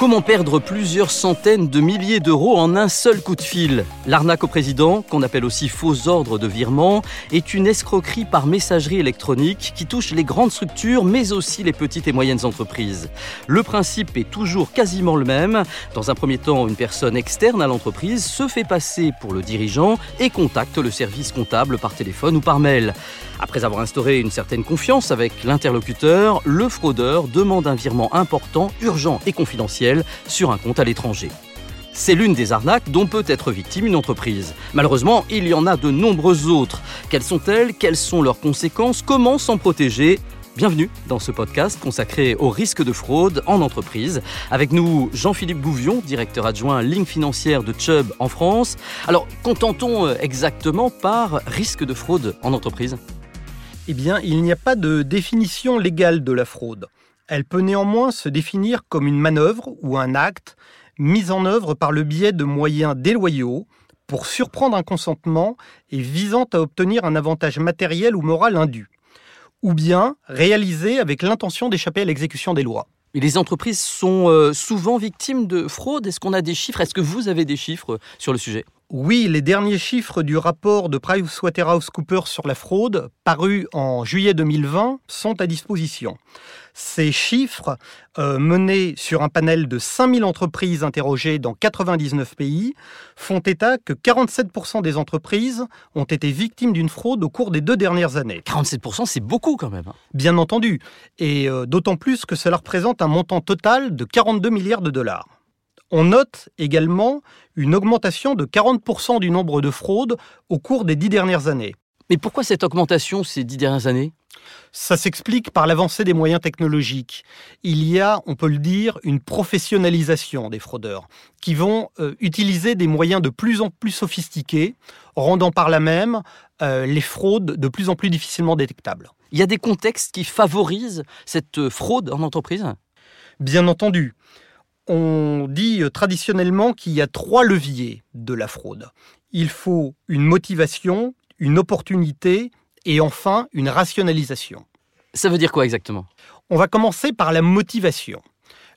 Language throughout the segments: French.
Comment perdre plusieurs centaines de milliers d'euros en un seul coup de fil L'arnaque au président, qu'on appelle aussi faux ordre de virement, est une escroquerie par messagerie électronique qui touche les grandes structures mais aussi les petites et moyennes entreprises. Le principe est toujours quasiment le même. Dans un premier temps, une personne externe à l'entreprise se fait passer pour le dirigeant et contacte le service comptable par téléphone ou par mail. Après avoir instauré une certaine confiance avec l'interlocuteur, le fraudeur demande un virement important, urgent et confidentiel sur un compte à l'étranger. C'est l'une des arnaques dont peut être victime une entreprise. Malheureusement, il y en a de nombreuses autres. Quelles sont-elles? Quelles sont leurs conséquences? Comment s'en protéger? Bienvenue dans ce podcast consacré au risque de fraude en entreprise. Avec nous, Jean-Philippe Gouvion, directeur adjoint ligne financière de Chubb en France. Alors, qu'entend-on exactement par risque de fraude en entreprise? Eh bien, il n'y a pas de définition légale de la fraude. Elle peut néanmoins se définir comme une manœuvre ou un acte mis en œuvre par le biais de moyens déloyaux pour surprendre un consentement et visant à obtenir un avantage matériel ou moral indu, ou bien réalisé avec l'intention d'échapper à l'exécution des lois. Les entreprises sont euh, souvent victimes de fraude. Est-ce qu'on a des chiffres? Est-ce que vous avez des chiffres sur le sujet? Oui, les derniers chiffres du rapport de PricewaterhouseCoopers sur la fraude, paru en juillet 2020, sont à disposition. Ces chiffres, euh, menés sur un panel de 5000 entreprises interrogées dans 99 pays, font état que 47% des entreprises ont été victimes d'une fraude au cours des deux dernières années. 47%, c'est beaucoup quand même. Hein. Bien entendu, et euh, d'autant plus que cela représente un montant total de 42 milliards de dollars. On note également une augmentation de 40% du nombre de fraudes au cours des dix dernières années. Mais pourquoi cette augmentation ces dix dernières années? Ça s'explique par l'avancée des moyens technologiques. Il y a, on peut le dire, une professionnalisation des fraudeurs qui vont euh, utiliser des moyens de plus en plus sophistiqués, rendant par là même euh, les fraudes de plus en plus difficilement détectables. Il y a des contextes qui favorisent cette fraude en entreprise? Bien entendu on dit euh, traditionnellement qu'il y a trois leviers de la fraude. Il faut une motivation, une opportunité et enfin une rationalisation. Ça veut dire quoi exactement? On va commencer par la motivation.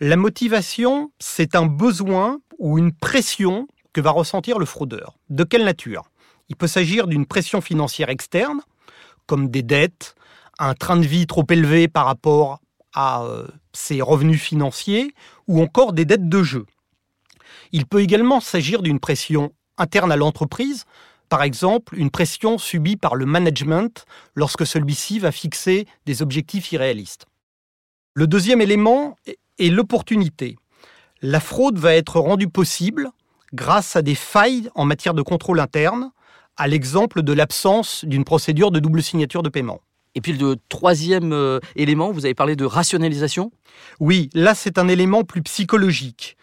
La motivation, c'est un besoin ou une pression que va ressentir le fraudeur. De quelle nature? Il peut s'agir d'une pression financière externe, comme des dettes, un train de vie trop élevé par rapport à ses revenus financiers ou encore des dettes de jeu. Il peut également s'agir d'une pression interne à l'entreprise, par exemple une pression subie par le management lorsque celui-ci va fixer des objectifs irréalistes. Le deuxième élément est l'opportunité. La fraude va être rendue possible grâce à des failles en matière de contrôle interne, à l'exemple de l'absence d'une procédure de double signature de paiement. Et puis le troisième euh, élément, vous avez parlé de rationalisation Oui, là c'est un élément plus psychologique,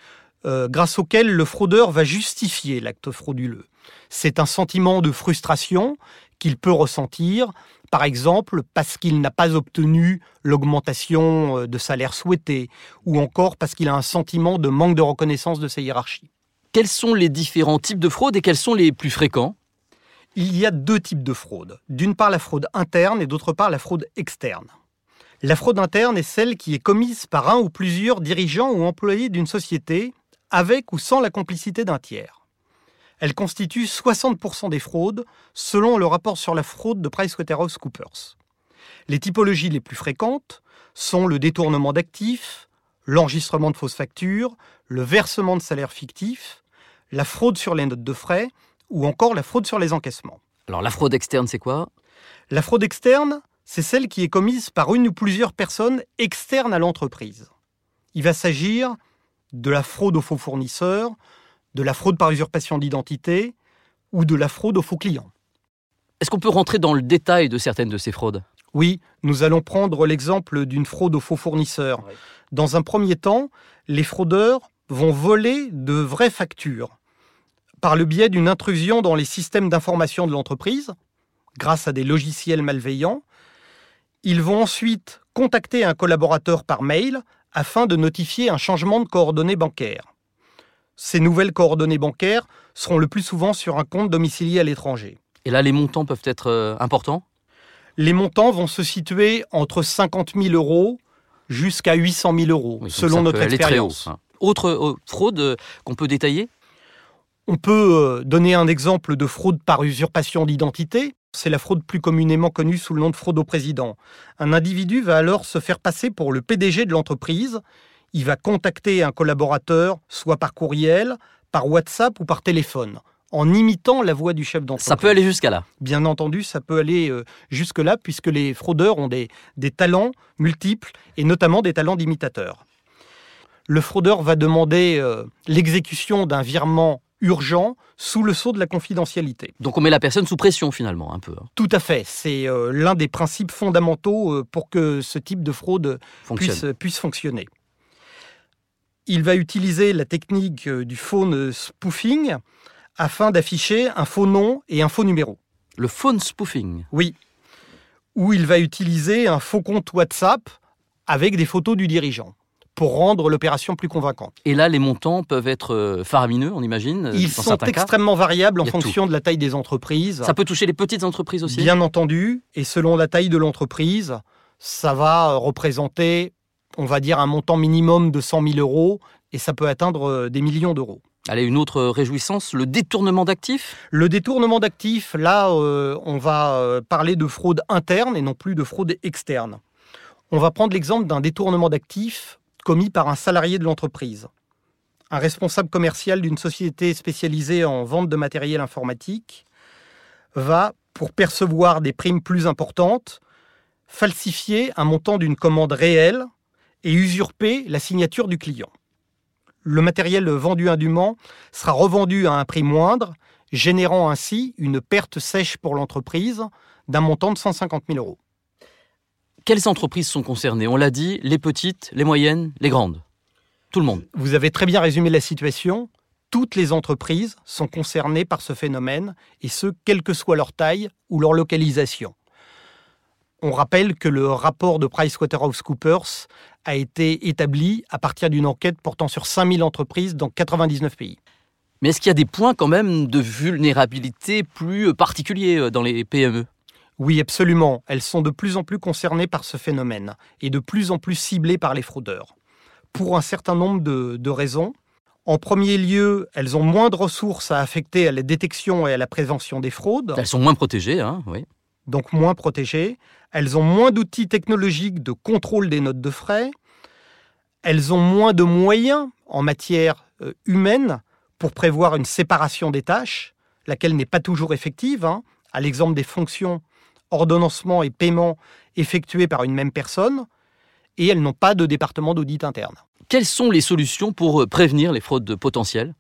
euh, grâce auquel le fraudeur va justifier l'acte frauduleux. C'est un sentiment de frustration qu'il peut ressentir, par exemple parce qu'il n'a pas obtenu l'augmentation euh, de salaire souhaitée, ou encore parce qu'il a un sentiment de manque de reconnaissance de sa hiérarchie. Quels sont les différents types de fraude et quels sont les plus fréquents? Il y a deux types de fraude. D'une part la fraude interne et d'autre part la fraude externe. La fraude interne est celle qui est commise par un ou plusieurs dirigeants ou employés d'une société avec ou sans la complicité d'un tiers. Elle constitue 60% des fraudes selon le rapport sur la fraude de PricewaterhouseCoopers. Les typologies les plus fréquentes sont le détournement d'actifs, l'enregistrement de fausses factures, le versement de salaires fictifs, la fraude sur les notes de frais ou encore la fraude sur les encaissements. Alors la fraude externe, c'est quoi? La fraude externe, c'est celle qui est commise par une ou plusieurs personnes externes à l'entreprise. Il va s'agir de la fraude aux faux fournisseurs, de la fraude par usurpation d'identité ou de la fraude aux faux clients. Est-ce qu'on peut rentrer dans le détail de certaines de ces fraudes? Oui, nous allons prendre l'exemple d'une fraude aux faux fournisseurs. Dans un premier temps, les fraudeurs vont voler de vraies factures par le biais d'une intrusion dans les systèmes d'information de l'entreprise, grâce à des logiciels malveillants. Ils vont ensuite contacter un collaborateur par mail afin de notifier un changement de coordonnées bancaires. Ces nouvelles coordonnées bancaires seront le plus souvent sur un compte domicilié à l'étranger. Et là, les montants peuvent être euh, importants? Les montants vont se situer entre 50 000 euros jusqu'à 800 000 euros, selon notre expérience. Hein. Autre euh, fraude euh, qu'on peut détailler? On peut euh, donner un exemple de fraude par usurpation d'identité. C'est la fraude plus communément connue sous le nom de fraude au président. Un individu va alors se faire passer pour le PDG de l'entreprise. Il va contacter un collaborateur, soit par courriel, par WhatsApp ou par téléphone, en imitant la voix du chef d'entreprise. Ça peut aller jusqu'à là. Bien entendu, ça peut aller euh, jusque-là, puisque les fraudeurs ont des, des talents multiples, et notamment des talents d'imitateurs. Le fraudeur va demander euh, l'exécution d'un virement urgent sous le sceau de la confidentialité. Donc on met la personne sous pression finalement, un peu. hein. Tout à fait. C'est euh, l'un des principes fondamentaux euh, pour que ce type de fraude puisse, puisse fonctionner. Il va utiliser la technique euh, du phone spoofing afin d'afficher un faux nom et un faux numéro. Le phone spoofing. Oui. Ou il va utiliser un faux compte WhatsApp avec des photos du dirigeant pour rendre l'opération plus convaincante. Et là, les montants peuvent être euh, faramineux, on imagine. euh, Ils dans sont cas. extrêmement variables en fonction de la taille des entreprises. Ça peut toucher les petites entreprises aussi. Bien entendu, et selon la taille de l'entreprise, ça va représenter, on va dire, un montant minimum de 100 000 euros, et ça peut atteindre euh, des millions d'euros. Allez, une autre réjouissance, le détournement d'actifs? Le détournement d'actifs, là, euh, on va parler de fraude interne et non plus de fraude externe. On va prendre l'exemple d'un détournement d'actifs commis par un salarié de l'entreprise. Un responsable commercial d'une société spécialisée en vente de matériel informatique va, pour percevoir des primes plus importantes, falsifier un montant d'une commande réelle et usurper la signature du client. Le matériel vendu indûment sera revendu à un prix moindre, générant ainsi une perte sèche pour l'entreprise d'un montant de 150 000 euros. Quelles entreprises sont concernées? On l'a dit, les petites, les moyennes, les grandes. Tout le monde. Vous avez très bien résumé la situation. Toutes les entreprises sont concernées par ce phénomène, et ce, quelle que soit leur taille ou leur localisation. On rappelle que le rapport de PricewaterhouseCoopers a été établi à partir d'une enquête portant sur 5000 entreprises dans 99 pays. Mais est-ce qu'il y a des points quand même de vulnérabilité plus particuliers euh, dans les PME Oui, absolument. Elles sont de plus en plus concernées par ce phénomène et de plus en plus ciblées par les fraudeurs. Pour un certain nombre de, de raisons. En premier lieu, elles ont moins de ressources à affecter à la détection et à la prévention des fraudes, Elles sont moins protégées, hein, oui. donc moins protégées. Elles ont moins d'outils technologiques de contrôle des notes de frais. Elles ont moins de moyens en matière euh, humaine pour prévoir une séparation des tâches, laquelle n'est pas toujours effective, hein, à l'exemple des fonctions ordonnancement et paiement effectuées par une même personne, et elles n'ont pas de département d'audit interne. Quelles sont les solutions pour euh, prévenir les fraudes potentielles?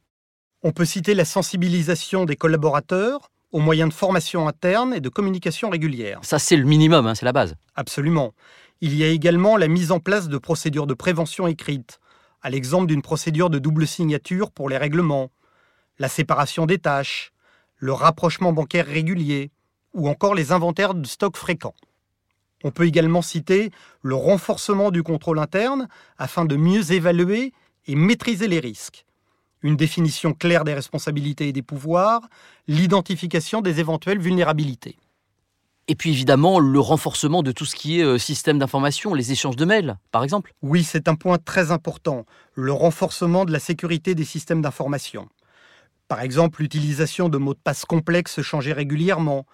On peut citer la sensibilisation des collaborateurs aux moyens de formation interne et de communication régulière. Ça, c'est le minimum, hein, c'est la base. Absolument. Il y a également la mise en place de procédures de prévention écrites, à l'exemple d'une procédure de double signature pour les règlements, la séparation des tâches, le rapprochement bancaire régulier, ou encore les inventaires de stocks fréquents. On peut également citer le renforcement du contrôle interne afin de mieux évaluer et maîtriser les risques, une définition claire des responsabilités et des pouvoirs, l'identification des éventuelles vulnérabilités. Et puis évidemment, le renforcement de tout ce qui est euh, système d'information, les échanges de mails, par exemple. Oui, c'est un point très important, le renforcement de la sécurité des systèmes d'information. Par exemple, l'utilisation de mots de passe complexes changés régulièrement,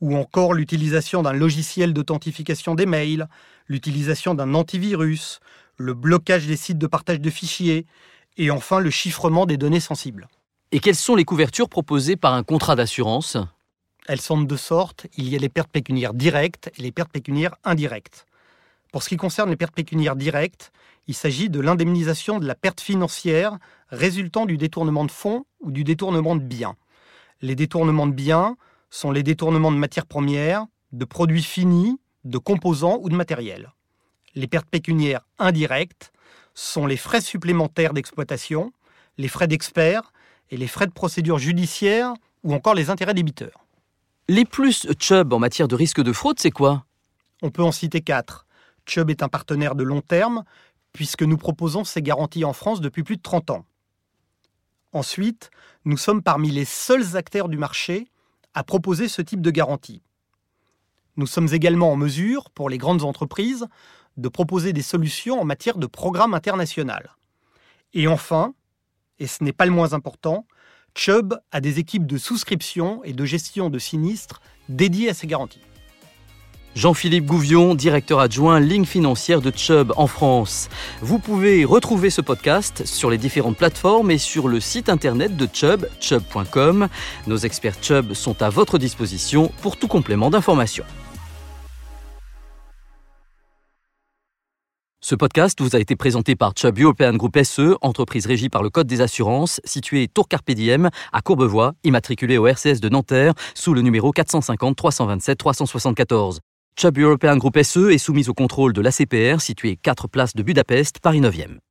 ou encore l'utilisation d'un logiciel d'authentification des mails, l'utilisation d'un antivirus, le blocage des sites de partage de fichiers, et enfin le chiffrement des données sensibles. Et quelles sont les couvertures proposées par un contrat d'assurance? Elles sont de deux sortes. Il y a les pertes pécuniaires directes et les pertes pécuniaires indirectes. Pour ce qui concerne les pertes pécuniaires directes, il s'agit de l'indemnisation de la perte financière résultant du détournement de fonds ou du détournement de biens. Les détournements de biens sont les détournements de matières premières, de produits finis, de composants ou de matériel. Les pertes pécuniaires indirectes sont les frais supplémentaires d'exploitation, les frais d'experts et les frais de procédure judiciaire ou encore les intérêts débiteurs. Les plus Chubb en matière de risque de fraude, c'est quoi? On peut en citer quatre. Chubb est un partenaire de long terme puisque nous proposons ces garanties en France depuis plus de 30 ans. Ensuite, nous sommes parmi les seuls acteurs du marché à proposer ce type de garantie. Nous sommes également en mesure, pour les grandes entreprises, de proposer des solutions en matière de programme international. Et enfin, et ce n'est pas le moins important, Chubb a des équipes de souscription et de gestion de sinistres dédiées à ces garanties. Jean-Philippe Gouvion, directeur adjoint ligne financière de Chubb en France. Vous pouvez retrouver ce podcast sur les différentes plateformes et sur le site internet de Chubb, chubb.com. Nos experts Chubb sont à votre disposition pour tout complément d'information. Ce podcast vous a été présenté par Chubb European Group SE, entreprise régie par le Code des assurances, située Tour Carpe Diem à Courbevoie, immatriculée au RCS de Nanterre sous le numéro 450 327 374. Chubb European Group SE est soumise au contrôle de l'ACPR, situé 4 places de Budapest, Paris 9e.